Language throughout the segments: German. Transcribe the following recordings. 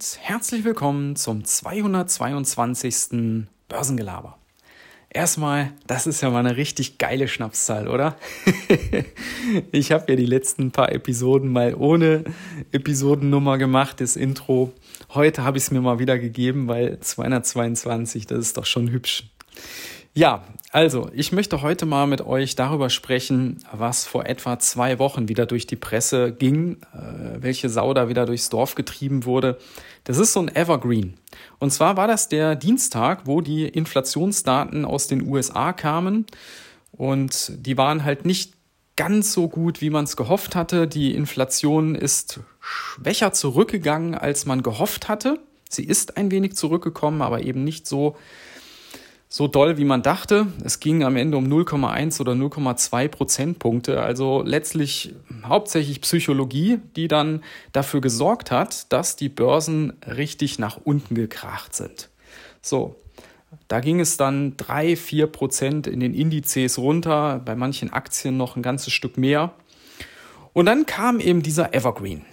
und herzlich willkommen zum 222. Börsengelaber. Erstmal, das ist ja mal eine richtig geile Schnapszahl, oder? ich habe ja die letzten paar Episoden mal ohne Episodennummer gemacht, das Intro. Heute habe ich es mir mal wieder gegeben, weil 222, das ist doch schon hübsch. Ja, also, ich möchte heute mal mit euch darüber sprechen, was vor etwa zwei Wochen wieder durch die Presse ging, äh, welche Sau da wieder durchs Dorf getrieben wurde. Das ist so ein Evergreen. Und zwar war das der Dienstag, wo die Inflationsdaten aus den USA kamen und die waren halt nicht ganz so gut, wie man es gehofft hatte. Die Inflation ist schwächer zurückgegangen, als man gehofft hatte. Sie ist ein wenig zurückgekommen, aber eben nicht so so doll, wie man dachte. Es ging am Ende um 0,1 oder 0,2 Prozentpunkte. Also letztlich hauptsächlich Psychologie, die dann dafür gesorgt hat, dass die Börsen richtig nach unten gekracht sind. So. Da ging es dann drei, vier Prozent in den Indizes runter, bei manchen Aktien noch ein ganzes Stück mehr. Und dann kam eben dieser Evergreen.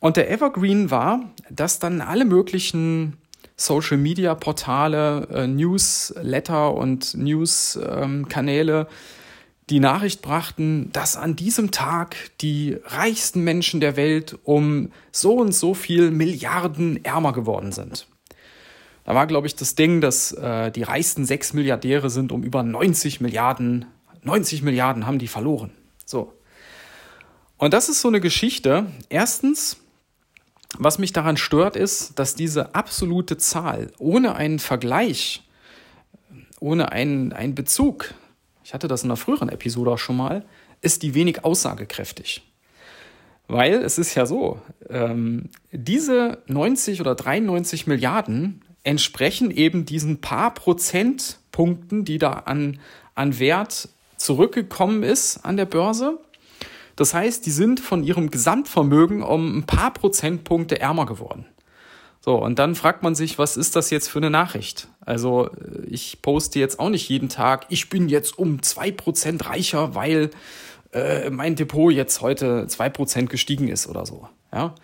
Und der Evergreen war, dass dann alle möglichen Social Media Portale, äh, Newsletter und News-Kanäle ähm, die Nachricht brachten, dass an diesem Tag die reichsten Menschen der Welt um so und so viel Milliarden ärmer geworden sind. Da war, glaube ich, das Ding, dass äh, die reichsten sechs Milliardäre sind um über 90 Milliarden, 90 Milliarden haben die verloren. So. Und das ist so eine Geschichte. Erstens, was mich daran stört, ist, dass diese absolute Zahl ohne einen Vergleich, ohne einen, einen Bezug, ich hatte das in einer früheren Episode auch schon mal, ist die wenig aussagekräftig. Weil es ist ja so, ähm, diese 90 oder 93 Milliarden entsprechen eben diesen paar Prozentpunkten, die da an, an Wert zurückgekommen ist an der Börse. Das heißt, die sind von ihrem Gesamtvermögen um ein paar Prozentpunkte ärmer geworden. So, und dann fragt man sich, was ist das jetzt für eine Nachricht? Also, äh, ich poste jetzt auch nicht jeden Tag, ich bin jetzt um zwei Prozent reicher, weil äh, mein Depot jetzt heute zwei Prozent gestiegen ist oder so. Ja?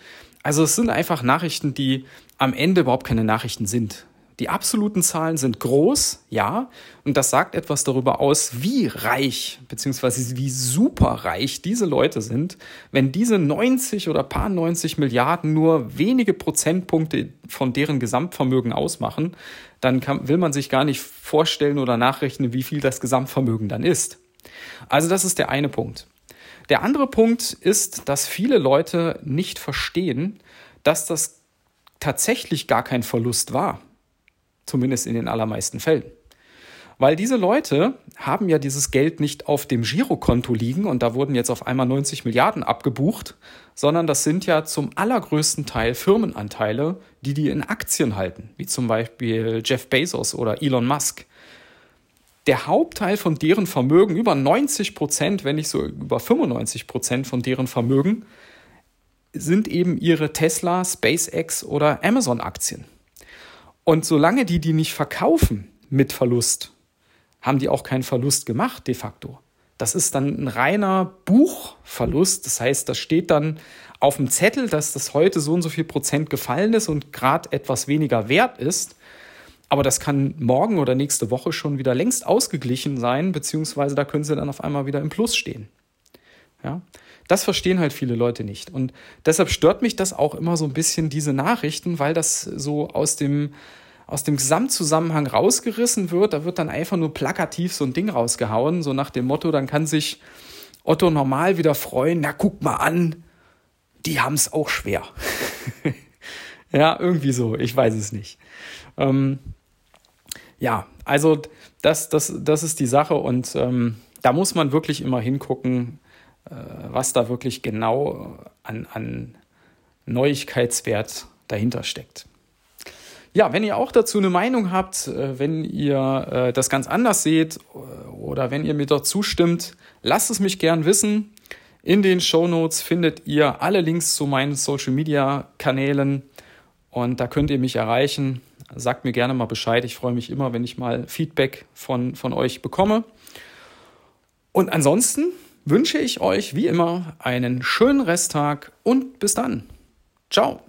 Also, es sind einfach Nachrichten, die am Ende überhaupt keine Nachrichten sind. Die absoluten Zahlen sind groß, ja, und das sagt etwas darüber aus, wie reich bzw. wie superreich diese Leute sind, wenn diese 90 oder paar 90 Milliarden nur wenige Prozentpunkte von deren Gesamtvermögen ausmachen, dann kann, will man sich gar nicht vorstellen oder nachrechnen, wie viel das Gesamtvermögen dann ist. Also das ist der eine Punkt. Der andere Punkt ist, dass viele Leute nicht verstehen, dass das tatsächlich gar kein Verlust war. Zumindest in den allermeisten Fällen. Weil diese Leute haben ja dieses Geld nicht auf dem Girokonto liegen und da wurden jetzt auf einmal 90 Milliarden abgebucht, sondern das sind ja zum allergrößten Teil Firmenanteile, die die in Aktien halten, wie zum Beispiel Jeff Bezos oder Elon Musk. Der Hauptteil von deren Vermögen, über 90 Prozent, wenn nicht so über 95 Prozent von deren Vermögen, sind eben ihre Tesla, SpaceX oder Amazon-Aktien. Und solange die die nicht verkaufen mit Verlust, haben die auch keinen Verlust gemacht de facto. Das ist dann ein reiner Buchverlust. Das heißt, das steht dann auf dem Zettel, dass das heute so und so viel Prozent gefallen ist und gerade etwas weniger wert ist. Aber das kann morgen oder nächste Woche schon wieder längst ausgeglichen sein, beziehungsweise da können sie dann auf einmal wieder im Plus stehen. Ja, das verstehen halt viele Leute nicht. Und deshalb stört mich das auch immer so ein bisschen, diese Nachrichten, weil das so aus dem, aus dem Gesamtzusammenhang rausgerissen wird. Da wird dann einfach nur plakativ so ein Ding rausgehauen, so nach dem Motto, dann kann sich Otto normal wieder freuen, na guck mal an, die haben es auch schwer. ja, irgendwie so, ich weiß es nicht. Ähm, ja, also das, das, das ist die Sache und ähm, da muss man wirklich immer hingucken, was da wirklich genau an, an Neuigkeitswert dahinter steckt. Ja, wenn ihr auch dazu eine Meinung habt, äh, wenn ihr äh, das ganz anders seht oder wenn ihr mir dort zustimmt, lasst es mich gern wissen. In den Show Notes findet ihr alle Links zu meinen Social Media Kanälen und da könnt ihr mich erreichen. Sagt mir gerne mal Bescheid. Ich freue mich immer, wenn ich mal Feedback von, von euch bekomme. Und ansonsten wünsche ich euch wie immer einen schönen Resttag und bis dann. Ciao.